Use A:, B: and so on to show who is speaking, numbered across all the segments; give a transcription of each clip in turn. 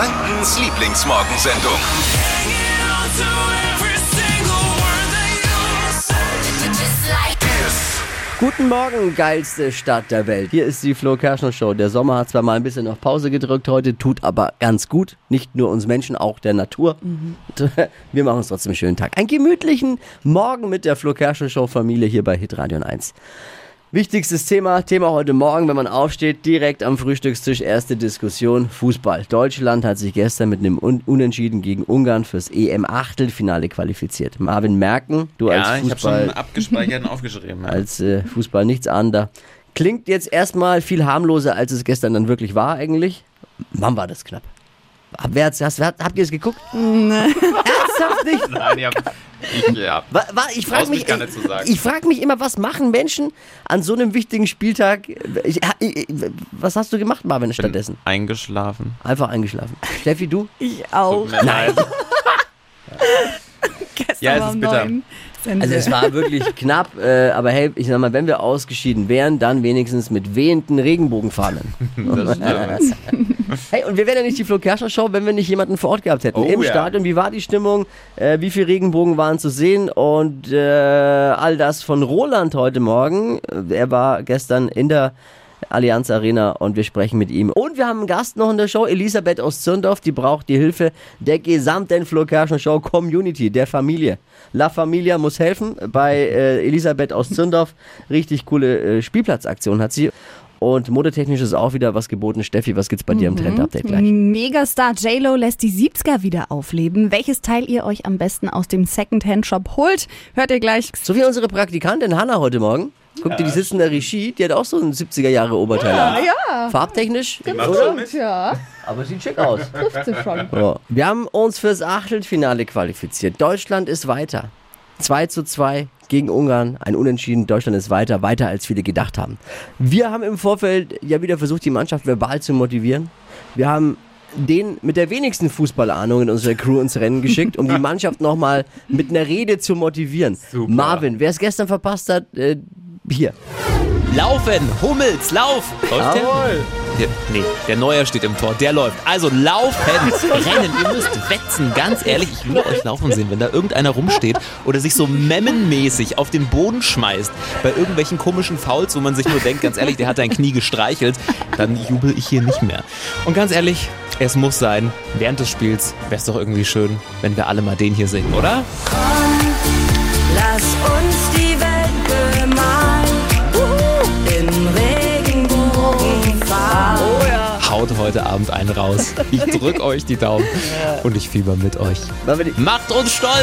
A: Frankens Lieblingsmorgensendung.
B: Guten Morgen, geilste Stadt der Welt. Hier ist die Flo Kerschner Show. Der Sommer hat zwar mal ein bisschen auf Pause gedrückt heute, tut aber ganz gut. Nicht nur uns Menschen, auch der Natur. Wir machen uns trotzdem einen schönen Tag. Einen gemütlichen Morgen mit der Flo Kerschner Show Familie hier bei Hitradio 1. Wichtigstes Thema, Thema heute Morgen, wenn man aufsteht, direkt am Frühstückstisch, erste Diskussion, Fußball. Deutschland hat sich gestern mit einem Un Unentschieden gegen Ungarn fürs EM-Achtelfinale qualifiziert. Marvin Merken, du
C: Ja,
B: als
C: ich habe
B: Fußball,
C: schon abgespeichert und aufgeschrieben. Ja.
B: als äh, Fußball nichts ahnender. Klingt jetzt erstmal viel harmloser, als es gestern dann wirklich war eigentlich. Mann, war das knapp. Hab- Wer hat's, hast, wer hat, habt ihr es geguckt? Ernsthaft nicht?
C: Nein, ich, hab, ich ja.
B: Ich frage
C: mich
B: mich,
C: zu sagen.
B: ich frag mich immer, was machen Menschen an so einem wichtigen Spieltag? Ich, ich, was hast du gemacht, Marvin,
C: bin
B: stattdessen?
C: eingeschlafen.
B: Einfach eingeschlafen. Steffi, du?
D: Ich auch. Gestern
C: Ja, es
D: war
C: ist
D: um
C: bitter.
D: Sense.
B: Also es war wirklich knapp, äh, aber hey, ich sag mal, wenn wir ausgeschieden wären, dann wenigstens mit wehenden Regenbogenfahnen.
C: Das stimmt.
B: Hey, und wir wären ja nicht die Flo Kerschner Show, wenn wir nicht jemanden vor Ort gehabt hätten.
C: Oh
B: Im
C: ja.
B: Stadion, wie war die Stimmung? Äh, wie viele Regenbogen waren zu sehen? Und äh, all das von Roland heute Morgen. Er war gestern in der Allianz Arena und wir sprechen mit ihm. Und wir haben einen Gast noch in der Show, Elisabeth aus Zürndorf, die braucht die Hilfe der gesamten Flo Kerschner Show Community, der Familie. La Familia muss helfen bei äh, Elisabeth aus Zürndorf. Richtig coole äh, Spielplatzaktion hat sie. Und modetechnisch ist auch wieder was geboten. Steffi, was gibt's bei dir im Trend-Update gleich?
D: Megastar JLo lässt die 70er wieder aufleben. Welches Teil ihr euch am besten aus dem Secondhand-Shop holt, hört ihr gleich.
B: So wie unsere Praktikantin Hanna heute Morgen. Guck dir, die sitzt in der Regie, die hat auch so ein 70er Jahre Oberteil an.
D: Ja,
B: Farbtechnisch,
C: macht
B: oder?
C: schon mit.
D: ja,
B: Aber sieht schick aus.
D: trifft sie schon.
B: Ja. Wir haben uns fürs Achtelfinale qualifiziert. Deutschland ist weiter. 2 zu 2 gegen Ungarn, ein Unentschieden. Deutschland ist weiter, weiter als viele gedacht haben. Wir haben im Vorfeld ja wieder versucht, die Mannschaft verbal zu motivieren. Wir haben den mit der wenigsten Fußballahnung in unsere Crew ins Rennen geschickt, um die Mannschaft nochmal mit einer Rede zu motivieren.
C: Super.
B: Marvin, wer es gestern verpasst hat, äh, hier.
E: Laufen! Hummels, lauf! Läuft der? der? Nee, der Neuer steht im Tor, der läuft. Also laufen, rennen, ihr müsst wetzen. Ganz ehrlich, ich will euch laufen sehen, wenn da irgendeiner rumsteht oder sich so memmenmäßig auf den Boden schmeißt bei irgendwelchen komischen Fouls, wo man sich nur denkt, ganz ehrlich, der hat dein Knie gestreichelt, dann jubel ich hier nicht mehr. Und ganz ehrlich, es muss sein, während des Spiels wäre es doch irgendwie schön, wenn wir alle mal den hier singen, oder?
F: Lass uns die Welt bemalen.
E: Heute Abend einen raus. Ich drück euch die Daumen und ich fieber mit euch.
B: Marvin,
E: Macht uns stolz!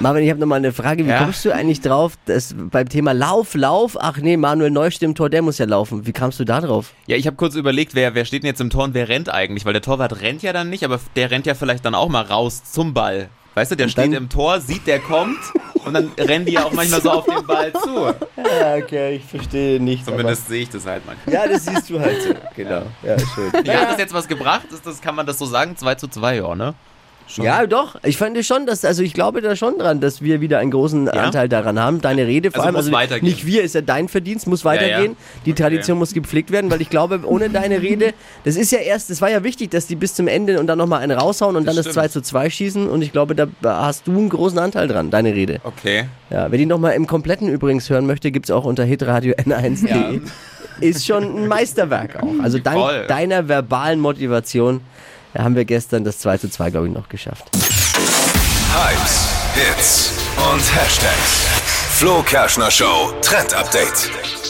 B: Marvin, ich habe nochmal eine Frage. Wie
C: Ja.
B: kommst du eigentlich drauf, dass beim Thema Lauf, Lauf, ach nee, Manuel Neusch im Tor, der muss ja laufen. Wie kamst du da drauf?
C: Ja, ich habe kurz überlegt, wer, wer steht denn jetzt im Tor und wer rennt eigentlich? Weil der Torwart rennt ja dann nicht, aber der rennt ja vielleicht dann auch mal raus zum Ball. Weißt du, der
B: Und
C: steht im Tor, sieht, der kommt und dann rennen die ja auch manchmal so auf den Ball zu.
B: Ja, okay, ich verstehe nicht.
C: Zumindest sehe ich das halt manchmal.
B: Ja, das siehst du halt so. Genau. Ja, schön.
C: Ja, hat das jetzt was gebracht? Ist das, kann man das so sagen? 2 zu 2, ja, ne? Schon.
B: Ja, doch. Ich fand schon, dass, also ich glaube da schon dran, dass wir wieder einen großen Anteil daran haben. Deine Rede vor
C: Also
B: allem, also
C: weitergehen.
B: nicht wir, ist ja dein Verdienst, muss weitergehen.
C: ja.
B: Die Tradition muss gepflegt werden, weil ich glaube, ohne deine Rede, das ist ja erst, das war ja wichtig, dass die bis zum Ende und dann nochmal einen raushauen und
C: Das
B: dann das
C: stimmt.
B: 2 zu 2 schießen und ich glaube, da hast du einen großen Anteil dran, deine Rede.
C: Okay.
B: Ja, wer die nochmal im Kompletten übrigens hören möchte, gibt's auch unter hitradio n1.de. Ist schon ein Meisterwerk auch. Also dank
C: Voll.
B: deiner verbalen Motivation ja, haben wir gestern das 2 zu 2, glaube ich, noch geschafft.
A: Hypes, Hits und Hashtags. Flo Kerschner Show Trend Update.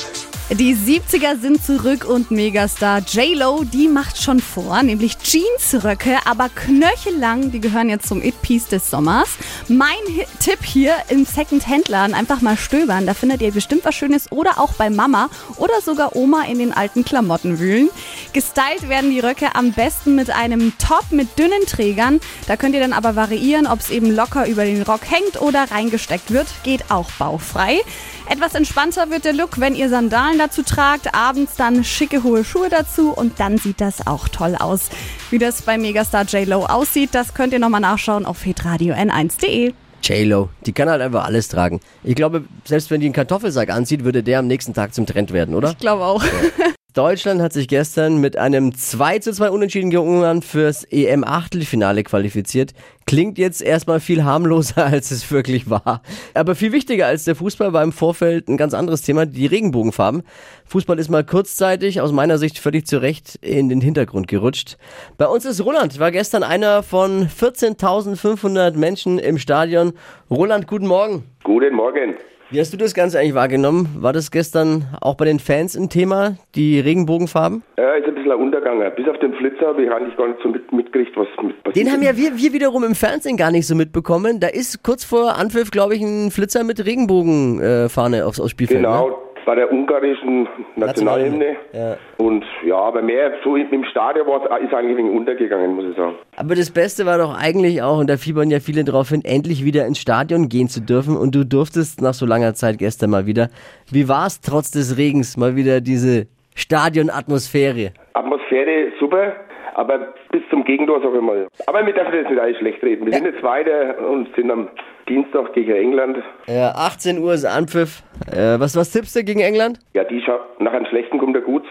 D: Die 70er sind zurück und Megastar J-Lo, die macht schon vor, nämlich Jeansröcke, aber knöchellang, die gehören jetzt zum It-Piece des Sommers. Mein Tipp hier im Second-Hand-Laden, einfach mal stöbern, da findet ihr bestimmt was Schönes oder auch bei Mama oder sogar Oma in den alten Klamotten wühlen. Gestylt werden die Röcke am besten mit einem Top mit dünnen Trägern, da könnt ihr dann aber variieren, ob es eben locker über den Rock hängt oder reingesteckt wird, geht auch bauchfrei. Etwas entspannter wird der Look, wenn ihr Sandalen dazu tragt, abends dann schicke hohe Schuhe dazu und dann sieht das auch toll aus. Wie das bei Megastar J-Lo aussieht, das könnt ihr nochmal nachschauen auf hitradio n1.de.
B: J-Lo, die kann halt einfach alles tragen. Ich glaube, selbst wenn die einen Kartoffelsack anzieht, würde der am nächsten Tag zum Trend werden, oder?
D: Ich glaube auch.
B: Deutschland hat sich gestern mit einem 2 zu 2 Unentschieden gegen Ungarn fürs EM-Achtelfinale qualifiziert. Klingt jetzt erstmal viel harmloser, als es wirklich war. Aber viel wichtiger als der Fußball war im Vorfeld ein ganz anderes Thema, die Regenbogenfarben. Fußball ist mal kurzzeitig, aus meiner Sicht völlig zu Recht, in den Hintergrund gerutscht. Bei uns ist Roland, war gestern einer von 14.500 Menschen im Stadion. Roland, guten Morgen.
G: Guten Morgen.
B: Wie hast du das Ganze eigentlich wahrgenommen? War das gestern auch bei den Fans ein Thema, die Regenbogenfarben?
G: Ja, ist ein bisschen ein Untergang. Bis auf den Flitzer habe ich eigentlich gar nicht so mit, mitgekriegt, was mit passiert.
B: Den haben ja wir, wir wiederum im Fernsehen gar nicht so mitbekommen. Da ist kurz vor Anpfiff, glaube ich, ein Flitzer mit Regenbogenfahne aufs, aufs Spielfeld. Ne?
G: Bei der ungarischen Nationalhymne.
B: Ja.
G: Und ja, aber mehr so im Stadion war es ist eigentlich ein wenig untergegangen, muss ich sagen.
B: Aber das Beste war doch eigentlich auch, und da fiebern ja viele drauf hin, endlich wieder ins Stadion gehen zu dürfen. Und du durftest nach so langer Zeit gestern mal wieder. Wie war es trotz des Regens mal wieder diese Stadionatmosphäre?
G: Atmosphäre super, aber bis zum Gegentor sag ich mal. Aber wir dürfen das nicht alles schlecht reden. Wir sind jetzt weiter und sind am Dienstag gegen England.
B: Ja, 18 Uhr ist Anpfiff. Äh, was, was tippst du gegen England?
G: Ja, die scha- nach einem schlechten kommt der Gut.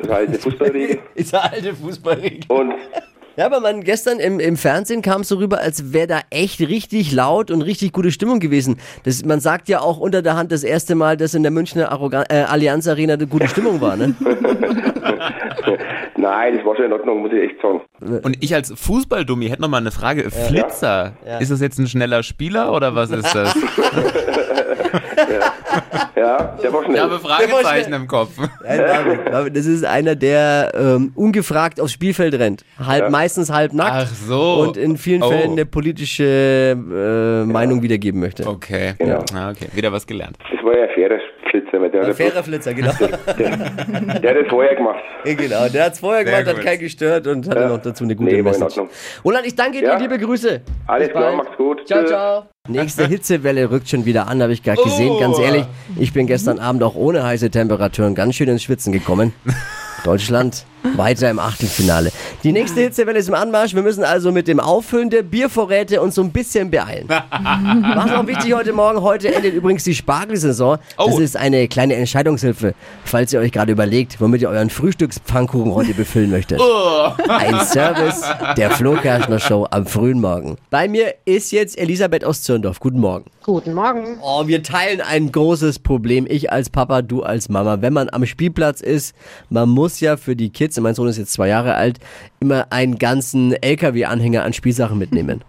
G: Das heißt eine Fußballregel.
B: Ist eine alte Fußballregel.
G: Und
B: Ja, aber man, gestern im, im Fernsehen kam es so rüber, als wäre da echt richtig laut und richtig gute Stimmung gewesen. Das, man sagt ja auch unter der Hand das erste Mal, dass in der Münchner Arrogan äh, Allianz Arena eine gute Stimmung war, ne?
G: nein, das war schon in Ordnung, muss ich echt sagen.
C: Und ich als Fußballdummi hätte noch mal eine Frage. Flitzer,
B: Ja.
C: ist das jetzt ein schneller Spieler oder was ist das?
G: Ja, der war schnell.
C: Ich habe Fragezeichen im Kopf.
B: Nein, David, David, das ist einer, der ähm, ungefragt aufs Spielfeld rennt. Halb, Meistens halb nackt.
C: Ach so.
B: Und in vielen
C: Oh.
B: Fällen eine politische äh, Meinung wiedergeben möchte.
C: Okay.
G: Genau.
C: Ah, okay. Wieder was gelernt.
G: Das war ja ein fairer Flitzer, der, hat
B: fairer Flitzer, genau.
G: der, der hat das vorher gemacht.
B: genau. Der hat es vorher
C: Sehr
B: gemacht, hat
C: gut.
B: keinen gestört und hatte
G: Ja.
B: noch dazu eine gute
G: Nee,
B: Message.
G: Ordnung.
B: Roland, ich danke dir,
G: Ja.
B: liebe Grüße.
G: Alles klar, macht's gut.
B: Ciao, ciao. Nächste Hitzewelle rückt schon wieder an, habe ich gerade gesehen.
C: Oh.
B: Ganz ehrlich, ich bin gestern Abend auch ohne heiße Temperaturen ganz schön ins Schwitzen gekommen. Deutschland weiter im Achtelfinale. Die nächste Hitzewelle ist im Anmarsch. Wir müssen also mit dem Auffüllen der Biervorräte uns so ein bisschen beeilen. Was auch wichtig heute Morgen, heute endet übrigens die Spargelsaison. Das
C: Oh.
B: ist eine kleine Entscheidungshilfe, falls ihr euch gerade überlegt, womit ihr euren Frühstückspfannkuchen heute befüllen möchtet. Ein Service der Flo Kerschner Show am frühen Morgen. Bei mir ist jetzt Elisabeth aus Zürndorf. Guten Morgen.
H: Guten Morgen.
B: Oh, wir teilen ein großes Problem. Ich als Papa, du als Mama. Wenn man am Spielplatz ist, man muss ja für die Kids, und mein Sohn ist jetzt zwei Jahre alt, immer einen ganzen LKW-Anhänger an Spielsachen mitnehmen.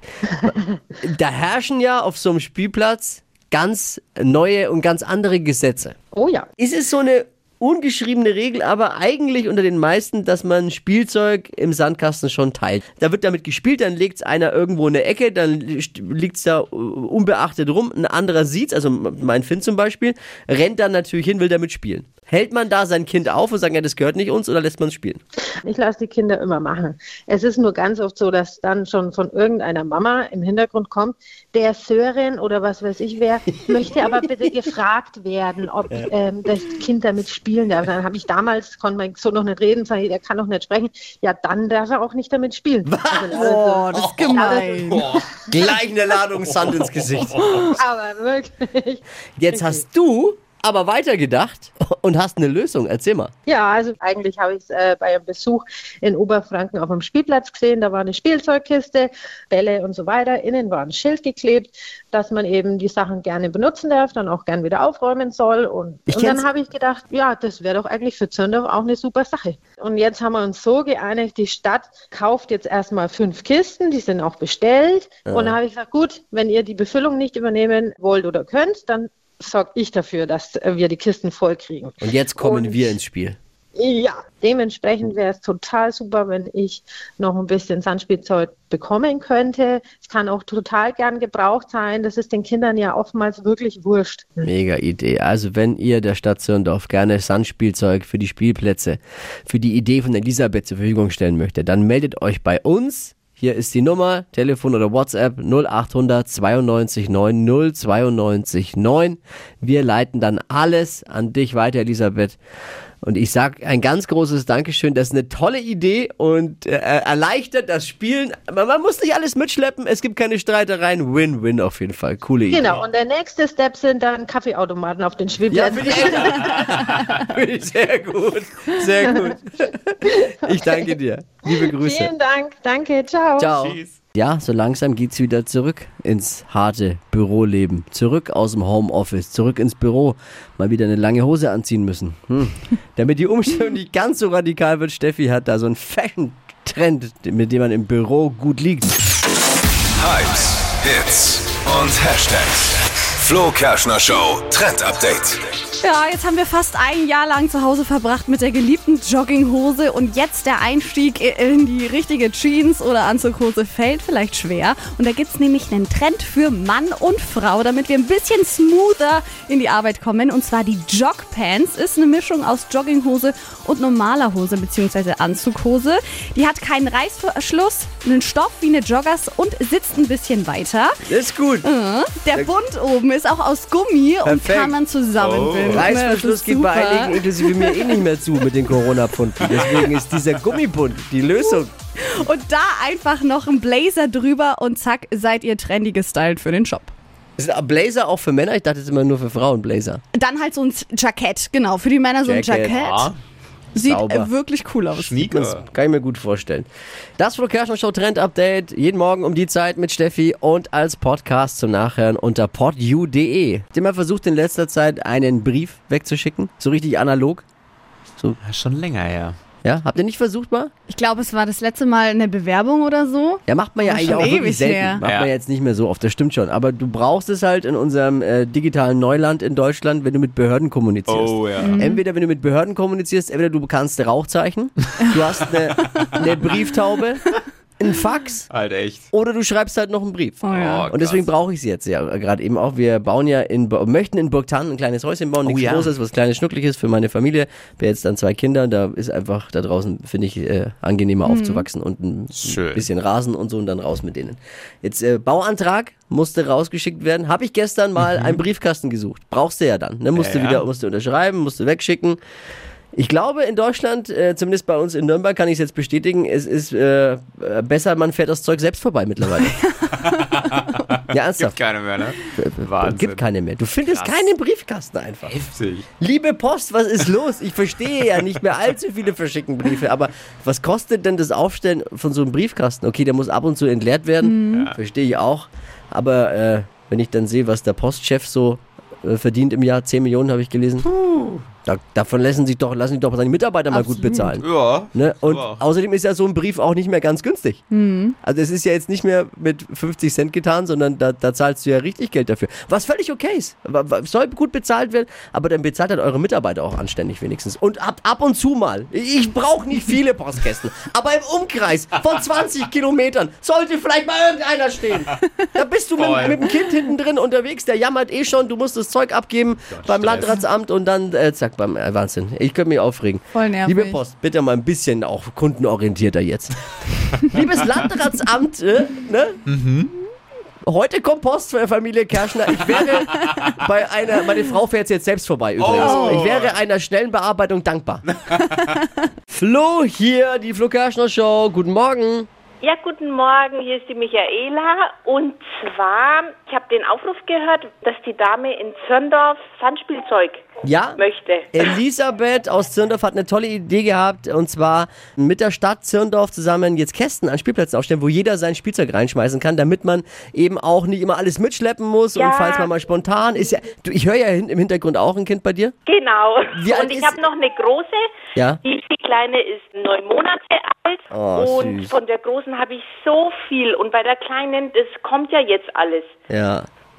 B: da herrschen ja auf so einem Spielplatz ganz neue und ganz andere Gesetze.
H: Oh ja.
B: Ist es so eine ungeschriebene Regel, aber eigentlich unter den meisten, dass man Spielzeug im Sandkasten schon teilt. Da wird damit gespielt, dann legt es einer irgendwo in der Ecke, dann liegt es da unbeachtet rum, ein anderer sieht's, also mein Finn zum Beispiel, rennt dann natürlich hin, will damit spielen. Hält man da sein Kind auf und sagt, ja, das gehört nicht uns oder lässt man es spielen?
H: Ich lasse die Kinder immer machen. Es ist nur ganz oft so, dass dann schon von irgendeiner Mama im Hintergrund kommt, der Sören oder was weiß ich wer, möchte aber bitte gefragt werden, ob ähm, das Kind damit spielen darf. Dann habe ich damals, konnte mein Sohn noch nicht reden, sage ich, der kann noch nicht sprechen. Ja, dann darf er auch nicht damit spielen. Also,
D: Oh, das ist gemein.
B: Gleich eine Ladung Sand ins Gesicht.
H: aber wirklich.
B: Jetzt hast du aber weitergedacht und hast eine Lösung. Erzähl mal.
H: Ja, also eigentlich habe ich es äh, bei einem Besuch in Oberfranken auf dem Spielplatz gesehen. Da war eine Spielzeugkiste, Bälle und so weiter. Innen war ein Schild geklebt, dass man eben die Sachen gerne benutzen darf, dann auch gern wieder aufräumen soll. Und, und dann habe ich gedacht, ja, das wäre doch eigentlich für Zündorf auch eine super Sache. Und jetzt haben wir uns so geeinigt, die Stadt kauft jetzt erstmal fünf Kisten, die sind auch bestellt. Und dann habe ich gesagt, gut, wenn ihr die Befüllung nicht übernehmen wollt oder könnt, dann sorge ich dafür, dass äh, wir die Kisten voll kriegen.
B: Und jetzt kommen
H: Und-
B: wir ins Spiel.
H: Ja, dementsprechend wäre es total super, wenn ich noch ein bisschen Sandspielzeug bekommen könnte. Es kann auch total gern gebraucht sein. Das ist den Kindern ja oftmals wirklich wurscht.
B: Mega Idee. Also wenn ihr der Stadt Zürndorf gerne Sandspielzeug für die Spielplätze, für die Idee von Elisabeth zur Verfügung stellen möchtet, dann meldet euch bei uns. Hier ist die Nummer, Telefon oder WhatsApp 0800 92 9 092 9. Wir leiten dann alles an dich weiter, Elisabeth. Und ich sage ein ganz großes Dankeschön. Das ist eine tolle Idee und äh, erleichtert das Spielen. Man, man muss nicht alles mitschleppen. Es gibt keine Streitereien. Win-win auf jeden Fall. Coole Idee.
H: Genau, und der nächste Step sind dann Kaffeeautomaten auf den
B: Ja,
H: Spielplätzen.
B: finde ich, finde ich sehr gut. Sehr gut. Ich danke dir. Liebe Grüße.
H: Vielen Dank, danke, ciao.
B: Ciao. Ja, so langsam geht's wieder zurück ins harte Büroleben. Zurück aus dem Homeoffice, zurück ins Büro. Mal wieder eine lange Hose anziehen müssen. Hm. Damit die Umstellung nicht ganz so radikal wird, Steffi hat da so einen Fashion-Trend, mit dem man im Büro gut liegt.
A: Hypes, Hits und Hashtags. Flo Kerschner Show Trend Update.
D: Ja, jetzt haben wir fast ein Jahr lang zu Hause verbracht mit der geliebten Jogginghose und jetzt der Einstieg in die richtige Jeans oder Anzughose fällt vielleicht schwer. Und da gibt's nämlich einen Trend für Mann und Frau, damit wir ein bisschen smoother in die Arbeit kommen. Und zwar die Jogpants ist eine Mischung aus Jogginghose und normaler Hose bzw. Anzughose. Die hat keinen Reißverschluss, einen Stoff wie eine Joggers und sitzt ein bisschen weiter.
B: Das ist gut.
D: Der Bund oben ist auch aus Gummi und
B: Perfekt.
D: kann man zusammenbinden.
B: Reißverschluss
D: Das ist
B: geht bei einigen inklusive mir eh nicht mehr zu mit den Corona-Pfunden. Deswegen ist dieser Gummibund die Lösung.
D: Und da einfach noch ein Blazer drüber und zack, seid ihr trendy gestylt für den Job.
B: Ist ein Blazer auch für Männer? Ich dachte, es ist immer nur für Frauen Blazer.
D: Dann halt so ein Jackett, genau, für die Männer so ein
B: Jacket.
D: Jackett.
C: Ah,
D: Sieht
B: sauber.
D: äh, wirklich cool aus.
B: Das
C: Sneaker.
B: kann ich mir gut vorstellen. Das Flo Kerschner Show Trend Update. Jeden Morgen um die Zeit mit Steffi und als Podcast zum Nachhören unter podu.de. Habt ihr mal versucht in letzter Zeit einen Brief wegzuschicken? So richtig analog?
C: Ja, schon länger her.
B: Ja? Habt ihr nicht versucht mal?
D: Ich glaube, es war das letzte Mal eine Bewerbung oder so.
B: Ja, macht man ja eigentlich
D: schon
B: auch wirklich
D: ewig
B: selten.
D: her.
B: Macht
C: Ja.
B: man jetzt nicht mehr so oft, das stimmt schon. Aber du brauchst es halt in unserem äh, digitalen Neuland in Deutschland, wenn du mit Behörden kommunizierst.
C: Oh ja.
B: Entweder wenn du mit Behörden kommunizierst, entweder du kannst Rauchzeichen, du hast eine, eine Brieftaube, ein Fax
C: Halt echt.
B: oder du schreibst halt noch einen Brief.
D: Oh ja.
C: Oh,
B: Und deswegen brauche ich sie jetzt ja gerade eben auch. Wir bauen ja in, möchten in Burgtan ein kleines Häuschen bauen, nichts
C: ja.
B: Großes, was kleines, schnuckliges für meine Familie. Wir jetzt dann zwei Kinder, da ist einfach da draußen, finde ich, äh, angenehmer aufzuwachsen und ein
C: Schön.
B: bisschen Rasen und so und dann raus mit denen. Jetzt äh, Bauantrag musste rausgeschickt werden. Habe ich gestern mal einen Briefkasten gesucht. Brauchst du ja dann. Ne? Musste
C: Ja, ja.
B: wieder, musste unterschreiben, musste wegschicken. Ich glaube, in Deutschland, äh, zumindest bei uns in Nürnberg, kann ich es jetzt bestätigen, es ist äh, äh, besser, man fährt das Zeug selbst vorbei mittlerweile. ja, ernsthaft.
C: Gibt keine mehr, ne? Wahnsinn.
B: Gibt keine mehr. Du findest keinen Briefkasten einfach.
C: Heftig.
B: Liebe Post, was ist los? Ich verstehe ja nicht mehr allzu viele verschicken Briefe, aber was kostet denn das Aufstellen von so einem Briefkasten? Okay, der muss ab und zu entleert werden, verstehe ich auch. Aber äh, wenn ich dann sehe, was der Postchef so äh, verdient im Jahr, 10 Millionen habe ich gelesen, da, davon lassen sich doch, lassen sich doch seine Mitarbeiter mal gut bezahlen.
C: Ja.
B: Ne? Und
C: Ja.
B: außerdem ist ja so ein Brief auch nicht mehr ganz günstig. Also es ist ja jetzt nicht mehr mit 50 Cent getan, sondern da, da zahlst du ja richtig Geld dafür. Was völlig okay ist. Soll gut bezahlt werden, aber dann bezahlt halt eure Mitarbeiter auch anständig wenigstens. Und ab, ab und zu mal. Ich brauche nicht viele Postkästen, aber im Umkreis von 20 Kilometern sollte vielleicht mal irgendeiner stehen. Da bist du mit, mit dem Kind hinten drin unterwegs, der jammert eh schon, du musst das Zeug abgeben beim
C: Stress.
B: Landratsamt und dann, äh, zack, beim äh, Wahnsinn. Ich könnte mich aufregen.
D: Voll nervig.
B: Liebe Post, bitte mal ein bisschen auch kundenorientierter jetzt. Liebes Landratsamt, äh, ne? Heute kommt Post für Familie Kerschner. Ich wäre bei einer, meine Frau fährt jetzt selbst vorbei übrigens.
C: Oh.
B: Ich wäre einer schnellen Bearbeitung dankbar. Flo hier, die Flo Kerschner Show. Guten Morgen.
I: Ja, guten Morgen, hier ist die Michaela. Und zwar, ich habe den Aufruf gehört, dass die Dame in Zörndorf Sandspielzeug
B: Ja,
I: möchte.
B: Elisabeth aus Zirndorf hat eine tolle Idee gehabt und zwar mit der Stadt Zirndorf zusammen jetzt Kästen an Spielplätzen aufstellen, wo jeder sein Spielzeug reinschmeißen kann, damit man eben auch nicht immer alles mitschleppen muss und
I: Ja.
B: falls man mal spontan ist ja, du, ich höre ja im Hintergrund auch ein Kind bei dir.
I: Genau. Und ich habe noch eine große.
B: Ja.
I: Die, die kleine ist neun Monate alt.
B: Oh,
I: und
B: süß.
I: von der großen habe ich so viel. Und bei der kleinen, das kommt ja jetzt alles.
B: Ja.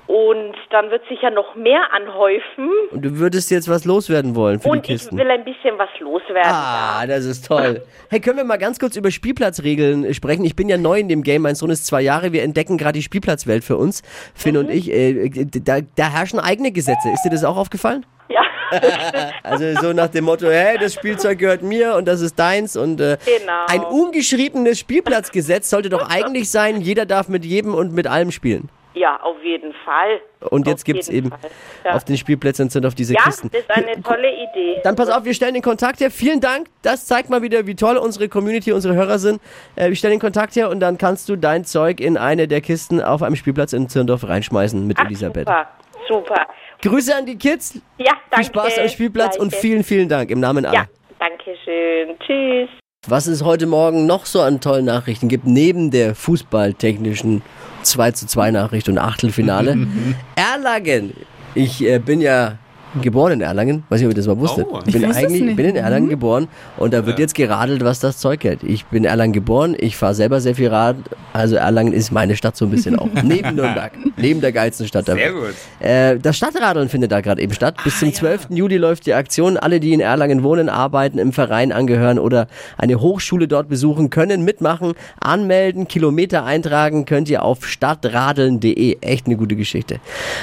I: Und dann wird sich ja noch mehr anhäufen.
B: Und du würdest jetzt was loswerden wollen für
I: Und
B: die
I: ich
B: Kisten.
I: will ein bisschen was loswerden.
B: Ah, das ist toll. Hey, können wir mal ganz kurz über Spielplatzregeln äh, sprechen? Ich bin ja neu in dem Game. Mein Sohn ist zwei Jahre. Wir entdecken gerade die Spielplatzwelt für uns. Finn
I: Mhm.
B: und ich. Äh, da, da herrschen eigene Gesetze. Ist dir das auch aufgefallen?
I: Ja.
B: Also so nach dem Motto, hey, das Spielzeug gehört mir und das ist deins. Und äh,
I: Genau.
B: ein ungeschriebenes Spielplatzgesetz sollte doch eigentlich sein, jeder darf mit jedem und mit allem spielen.
I: Ja, auf jeden Fall.
B: Und jetzt gibt's
I: jeden
B: eben.
I: Ja.
B: auf den Spielplätzen sind auf diese
I: ja,
B: Kisten.
I: das ist eine tolle Idee.
B: Dann pass auf, wir stellen den Kontakt her. Vielen Dank. Das zeigt mal wieder, wie toll unsere Community, unsere Hörer sind. Äh, wir stellen den Kontakt her und dann kannst du dein Zeug in eine der Kisten auf einem Spielplatz in Zirndorf reinschmeißen mit
I: Ach,
B: Elisabeth.
I: super, super.
B: Grüße an die Kids.
I: Ja, danke.
B: Viel Spaß am Spielplatz und
I: Gleiche.
B: vielen, vielen Dank im Namen aller.
I: Ja, danke schön. Tschüss.
B: Was es heute Morgen noch so an tollen Nachrichten gibt, neben der fußballtechnischen 2 zu 2 Nachricht und Achtelfinale. Erlangen. Ich äh, bin ja geboren in Erlangen. Weiß nicht, ob ihr das mal wusstet.
C: Oh.
B: ich bin
D: Ich
B: eigentlich
D: nicht.
B: bin in Erlangen geboren und da wird jetzt geradelt, was das Zeug hält. Ich bin in Erlangen geboren, ich fahre selber sehr viel Rad. Also Erlangen ist meine Stadt so ein bisschen auch. neben Nürnberg. Neben der geilsten Stadt der
C: Sehr
B: Welt.
C: gut.
B: Äh, das Stadtradeln findet da gerade eben statt. Bis
C: Ah,
B: zum 12. Juli läuft die Aktion. Alle, die in Erlangen wohnen, arbeiten, im Verein angehören oder eine Hochschule dort besuchen, können mitmachen, anmelden, Kilometer eintragen könnt ihr auf stadtradeln.de. Echt eine gute Geschichte.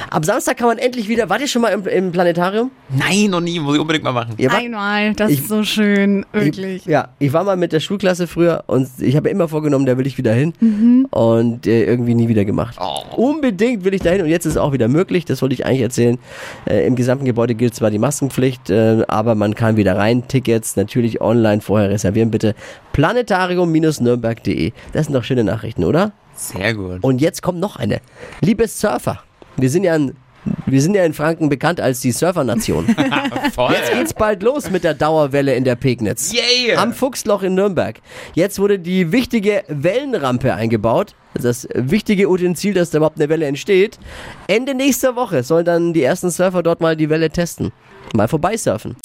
B: Ab Samstag kann man endlich wieder. Wart ihr schon mal im, im Planetarium?
C: Nein, noch nie. Muss ich unbedingt mal machen.
B: Wart-
D: Einmal, das
B: Ich-
D: ist so schön, wirklich.
B: Ich, ja, ich war mal mit der Schulklasse früher und ich habe immer vorgenommen, da will ich wieder hin
D: Mhm.
B: und äh, irgendwie nie wieder gemacht.
C: Oh.
B: Unbedingt will ich dahin und jetzt ist es auch wieder möglich, das wollte ich eigentlich erzählen. Äh, Im gesamten Gebäude gilt zwar die Maskenpflicht, äh, aber man kann wieder rein. Tickets natürlich online vorher reservieren bitte. Planetarium-nürnberg.de. Das sind doch schöne Nachrichten, oder?
C: Sehr gut.
B: Und jetzt kommt noch eine. Liebe Surfer, wir sind ja ein wir sind ja in Franken bekannt als die Surfernation.
C: Voll.
B: Jetzt geht's bald los mit der Dauerwelle in der Pegnitz.
C: Yay!
B: Am Fuchsloch in Nürnberg. Jetzt wurde die wichtige Wellenrampe eingebaut. Das wichtige Utensil, dass da überhaupt eine Welle entsteht. Ende nächster Woche sollen dann die ersten Surfer dort mal die Welle testen. Mal vorbeisurfen.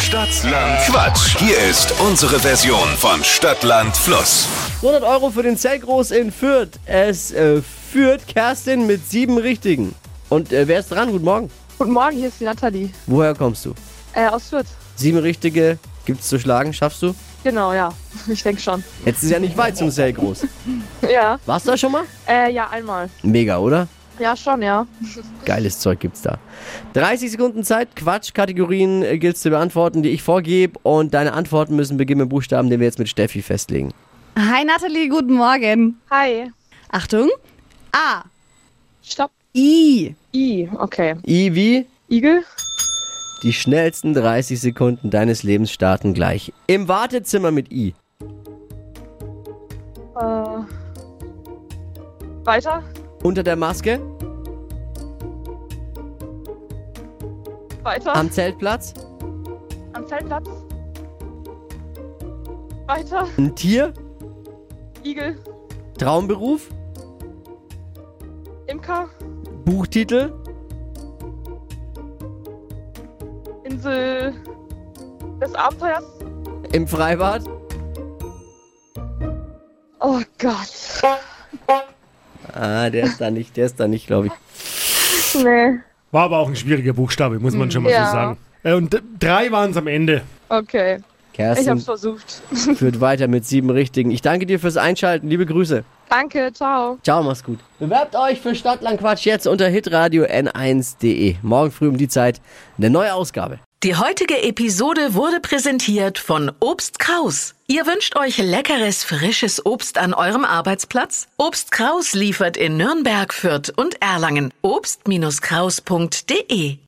A: Stadtland Quatsch. Hier ist unsere Version von Stadtland Fluss.
B: 200 Euro für den Zellgroß in Fürth. Es äh, führt Kerstin mit sieben Richtigen. Und äh, wer ist dran? Guten Morgen.
J: Guten Morgen, hier ist die Nathalie.
B: Woher kommst du?
J: Äh, aus Fürth.
B: Sieben Richtige gibt's zu schlagen. Schaffst du?
J: Genau, ja. Ich denke schon.
B: Jetzt ist ja nicht weit zum Zellgroß.
J: Ja.
B: Warst du da schon mal?
J: Äh, ja, einmal.
B: Mega, oder?
J: Ja, schon, ja.
B: Geiles Zeug gibt's da. 30 Sekunden Zeit, Quatsch-Kategorien äh, gilt's zu beantworten, die ich vorgebe. Und deine Antworten müssen beginnen mit Buchstaben, den wir jetzt mit Steffi festlegen.
D: Hi Nathalie, guten Morgen.
J: Hi.
D: Achtung. A.
J: Stopp.
D: I.
J: I, okay.
B: I wie?
J: Igel.
B: Die schnellsten 30 Sekunden deines Lebens starten gleich. Im Wartezimmer mit I.
J: Äh, weiter.
B: Unter der Maske.
J: Weiter.
B: Am Zeltplatz.
J: Am Zeltplatz. Weiter.
B: Ein Tier.
J: Igel.
B: Traumberuf.
J: Imker.
B: Buchtitel.
J: Insel des Abenteuers.
B: Im Freibad.
J: Oh Gott.
B: Ah, der ist da nicht, der ist da nicht, glaube ich.
J: Nee.
K: War aber auch ein schwieriger Buchstabe, muss man schon mal
J: Ja.
K: so sagen. Äh, Und drei waren es am Ende.
J: Okay. Ich
B: Kerstin
J: hab's versucht.
B: führt weiter mit sieben Richtigen. Ich danke dir fürs Einschalten. Liebe Grüße.
J: Danke, ciao.
B: Ciao, mach's gut. Bewerbt euch für Stadtlandquatsch jetzt unter hitradio n1.de. Morgen früh um die Zeit eine neue Ausgabe.
L: Die heutige Episode wurde präsentiert von Obst Kraus. Ihr wünscht euch leckeres, frisches Obst an eurem Arbeitsplatz? Obst Kraus liefert in Nürnberg, Fürth und Erlangen. Obst-Kraus.de